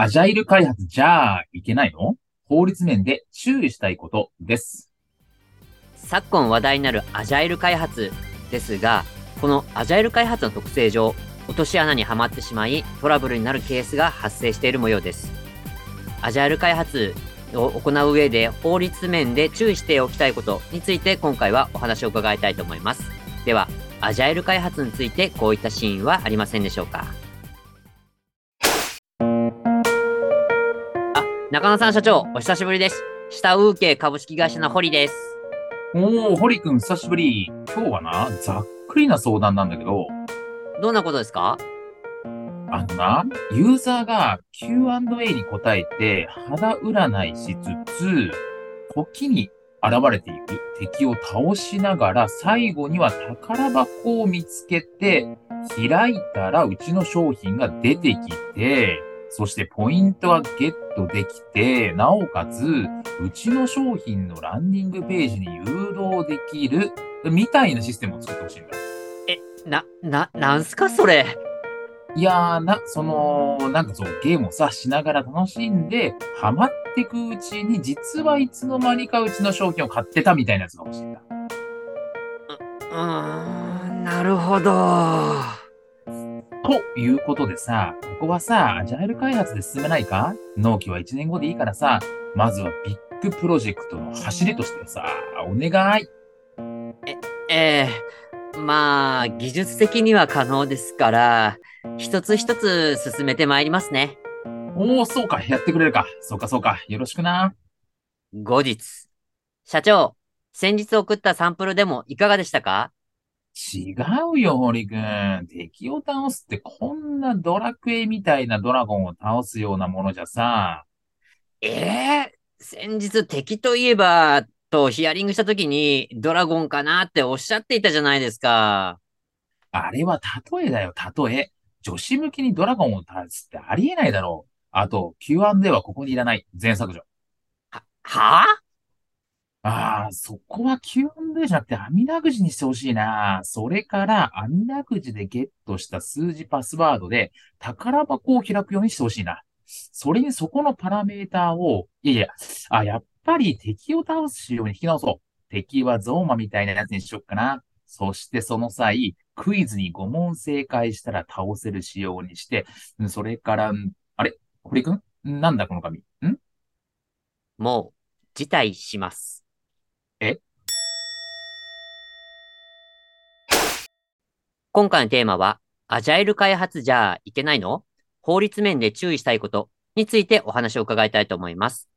アジャイル開発じゃあいけないの？法律面で注意したいことです。昨今話題になるアジャイル開発ですがこのアジャイル開発の特性上落とし穴にはまってしまいトラブルになるケースが発生している模様です。アジャイル開発を行う上で法律面で注意しておきたいことについて今回はお話を伺いたいと思います。ではアジャイル開発についてこういったシーンはありませんでしょうか？中野さん社長お久しぶりです。下請け株式会社の堀です。おー、堀くん久しぶり。今日はな、ざっくりな相談なんだけど、どんなことですか？あのな、ユーザーが Q&A に答えて肌占いしつつ、時に現れていく。敵を倒しながら、最後には宝箱を見つけて、開いたらうちの商品が出てきて、そしてポイントがゲットできて、なおかつ、うちの商品のランディングページに誘導できる、みたいなシステムを作ってほしいんだ。な、な、なんすかそれ？いやーな、その、なんかそう、ゲームをさ、しながら楽しんで、ハマってくうちに、実はいつの間にかうちの商品を買ってたみたいなやつが欲しいんだ。うーん、なるほど。ということでさ、ここはさ、アジャイル開発で進めないか？納期は1年後でいいからさ、まずはビッグプロジェクトの走りとしてさ、お願い。ええまあ、技術的には可能ですから、一つ一つ進めてまいりますね。おー、そうか、やってくれるか。そうか、そうか。よろしくな。後日。社長、先日送ったサンプルでもいかがでしたか？違うよ、堀くん。敵を倒すってこんなドラクエみたいなドラゴンを倒すようなものじゃさ、ええ先日敵といえば、とヒアリングした時にドラゴンかなっておっしゃっていたじゃないですか。あれは例えだよ、例え。女子向きにドラゴンを倒すってありえないだろう。あと、Q&A はここにいらない。全削除。は、はあ？ああ、そこは Q&A じゃなくて網だくじにしてほしいな。それから、網だくじでゲットした数字パスワードで宝箱を開くようにしてほしいな。それにそこのパラメーターを、いやいや、あ、やっぱり敵を倒す仕様に引き直そう。敵はゾーマみたいなやつにしよっかな。そしてその際、クイズに5問正解したら倒せる仕様にして、それから、あれ？堀くんなんだこの紙？ん？もう、辞退します。今回のテーマは、アジャイル開発じゃいけないの？法律面で注意したいことについてお話を伺いたいと思います。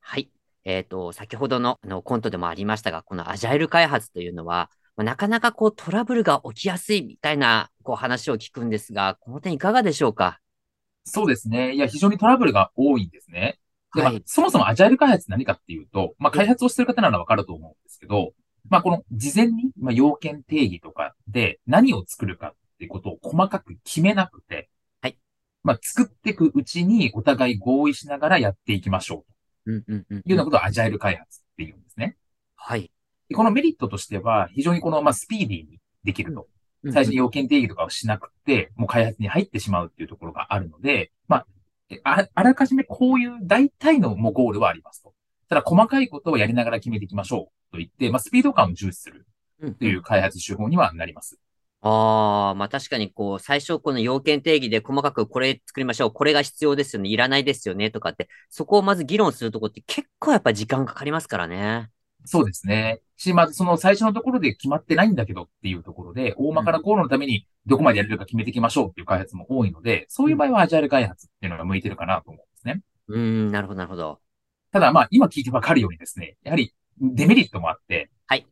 はい。えっ、と、先ほどのあのコントでもありましたが、このアジャイル開発というのは、まあなかなかこうトラブルが起きやすいみたいなこう話を聞くんですが、この点いかがでしょうか？そうですね。いや、非常にトラブルが多いんですね。で、まあはいそもそもアジャイル開発って何かっていうと、まあ、開発をしてる方ならわかると思うんですけど、まあ、この事前に、まあ、要件定義とかで何を作るかっていうことを細かく決めなくて、はい。まあ、作っていくうちにお互い合意しながらやっていきましょううんうんうんというようなことをアジャイル開発っていうんですね。はい。でこのメリットとしては、非常にこの、まあ、スピーディーにできると。最初に要件定義とかをしなくて、もう開発に入ってしまうっていうところがあるので、まあ、えああらかじめこういう大体のもうゴールはありますと。ただ細かいことをやりながら決めていきましょうと言って、まあ、スピード感を重視するうんという開発手法にはなります。ああ、まあ確かにこう、最初この要件定義で細かくこれ作りましょう。これが必要ですよね。いらないですよね。とかって、そこをまず議論するとこって結構やっぱ時間かかりますからね。そうですね。し、まずその最初のところで決まってないんだけどっていうところで、大まかなゴールのためにどこまでやれるか決めていきましょうっていう開発も多いので、そういう場合はアジャイル開発っていうのが向いてるかなと思うんですね。うーん、なるほど、なるほど。ただまあ今聞いてわかるようにですね、やはりデメリットもあって、はい。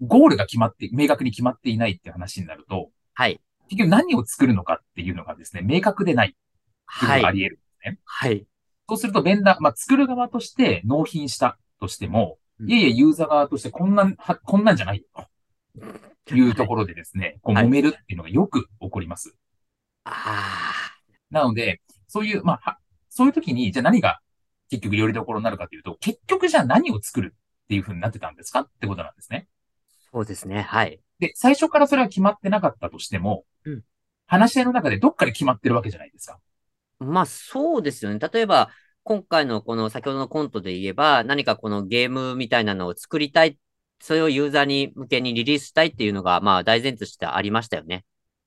ゴールが決まって、明確に決まっていないっていう話になると、はい。結局何を作るのかっていうのがですね、明確でないはい。のがあり得るんですね。はい。そうするとベンダー、まあ、作る側として納品したとしても、うんいえいえ、ユーザー側としてこんなん、はこんなんじゃないよ。というところでですね、こうはい揉めるっていうのがよく起こります。あなので、そういう、まあ、はそういう時に、じゃあ何が結局よりどころになるかというと、結局じゃあ何を作るっていう風になってたんですか？ってことなんですね。あ、そうですね。はい。で、最初からそれは決まってなかったとしても、うん話し合いの中でどっかで決まってるわけじゃないですか。まあそうですよね。例えば、今回のこの先ほどのコントで言えば、何かこのゲームみたいなのを作りたい、それをユーザーに向けにリリースしたいっていうのが、まあ大前提としてありましたよね。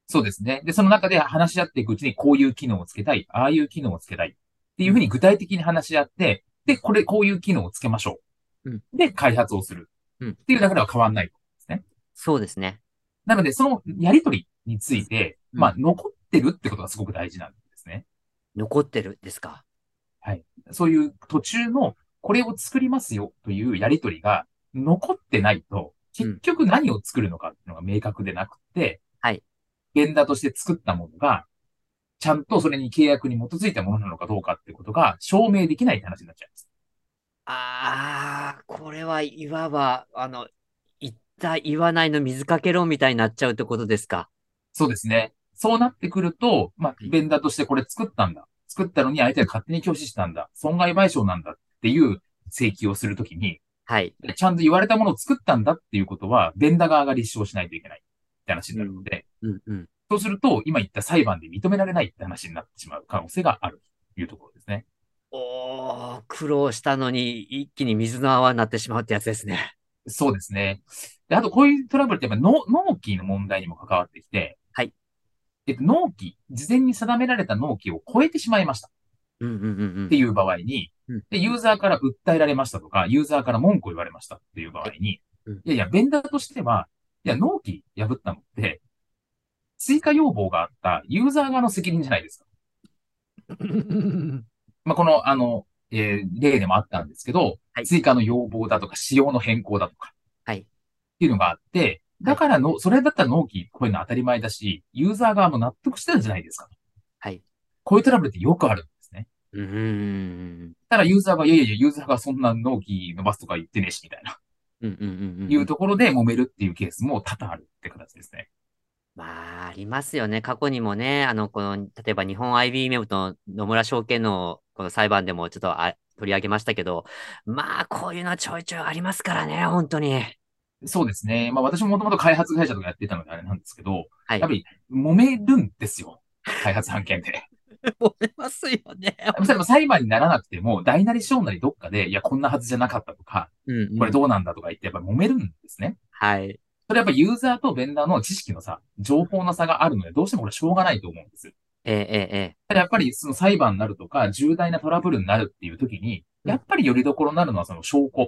そうですね。で、その中で話し合っていくうちにこういう機能をつけたい、ああいう機能をつけたいっていうふうに具体的に話し合って、で、これ、こういう機能をつけましょう。うんで、開発をする。うんっていうだけでは変わんない。そうですね。なので、そのやりとりについて、うんまあ、残ってるってことがすごく大事なんですね。残ってるですか？そういう途中のこれを作りますよというやりとりが残ってないと、結局何を作るのかっていうのが明確でなくて、はい。ベンダーとして作ったものが、ちゃんとそれに契約に基づいたものなのかどうかっていうことが証明できないって話になっちゃいます。ああ、これはいわば、あの、言った言わないの水かけ論みたいになっちゃうってことですか？そうですね。そうなってくると、まあはい、ベンダーとしてこれ作ったんだ。作ったのに相手が勝手に拒否したんだ。損害賠償なんだっていう請求をするときに、はい。ちゃんと言われたものを作ったんだっていうことは、ベンダー側が立証しないといけないって話になるので、うんうん。そうすると、今言った裁判で認められないって話になってしまう可能性があるというところですね。おー、苦労したのに一気に水の泡になってしまうってやつですね。そうですね。で、あとこういうトラブルってやっぱ納納期の問題にも関わってきて、はい。えっと、納期、事前に定められた納期を超えてしまいましたうんうんうんうん。っていう場合にうん、で、ユーザーから訴えられましたとか、ユーザーから文句を言われましたっていう場合にうん、いやいや、ベンダーとしては、いや、納期破ったのって、追加要望があったユーザー側の責任じゃないですか。まあ、この、あの、えー例でもあったんですけど、はい追加の要望だとか、仕様の変更だとか、はい。っていうのがあって、だからの、それだったら納期こういうの当たり前だし、ユーザー側も納得してるんじゃないですか。はい。こういうトラブルってよくあるんですね。うーん。ただユーザーが、いやいやいや、ユーザーがそんな納期伸ばすとか言ってねえし、みたいな、うんうんうんうん。いうところで揉めるっていうケースも多々あるって形ですね。まあ、ありますよね。過去にもね、あの、この、例えば日本 IBM と野村証券のこの裁判でもちょっとあ取り上げましたけど、まあ、こういうのはちょいちょいありますからね、本当に。そうですね。まあ私ももともと開発会社とかやっていたのであれなんですけど、はいやっぱ。り揉めるんですよ。開発案件で。思いますよね。裁判にならなくても、大なり小なりどっかで、いや、こんなはずじゃなかったとか、うんうんこれどうなんだとか言って、やっぱり揉めるんですね。はい。それやっぱユーザーとベンダーの知識の差、情報の差があるので、どうしてもこれしょうがないと思うんです。ええええただやっぱりその裁判になるとか、重大なトラブルになるっていう時に、やっぱりよりどころになるのはその証拠。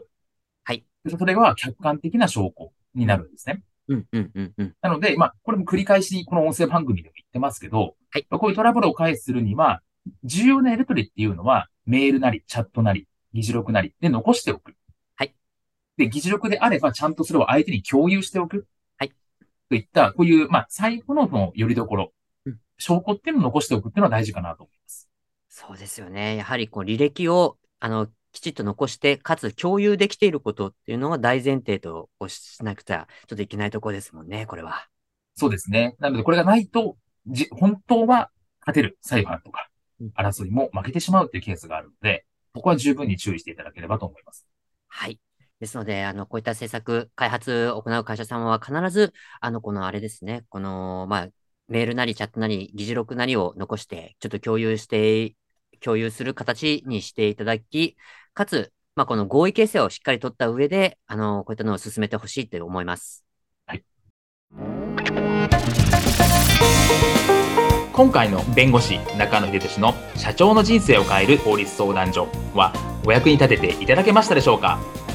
はい。それは客観的な証拠になるんですね。ええ。うんうんうんうん。なので、まあ、これも繰り返しこの音声番組でも言ってますけど、はいまあこういうトラブルを回避するには、重要なやり取りっていうのは、メールなり、チャットなり、議事録なりで残しておく。はい。で、議事録であれば、ちゃんとそれを相手に共有しておく。はい。といった、こういう、まあ、最後のその、よりどころうん、証拠っていうのを残しておくっていうのは大事かなと思います。そうですよね。やはりこう履歴を、あの、きちっと残して、かつ共有できていることっていうのが大前提としなくてはちょっといけないところですもんね、これは。そうですね。なので、これがないと、じ、本当は勝てる裁判とかうん、争いも負けてしまうっていうケースがあるので、ここは十分に注意していただければと思います。はい。ですので、あの、こういった政策、開発を行う会社様は必ず、あの、このあれですね、この、まあ、メールなりチャットなり、議事録なりを残して、ちょっと共有して、共有する形にしていただき、かつ、まあ、この合意形成をしっかり取った上で、あの、こういったのを進めてほしいと思います。はい今回の弁護士中野秀俊の社長の人生を変える法律相談所はお役に立てていただけましたでしょうか？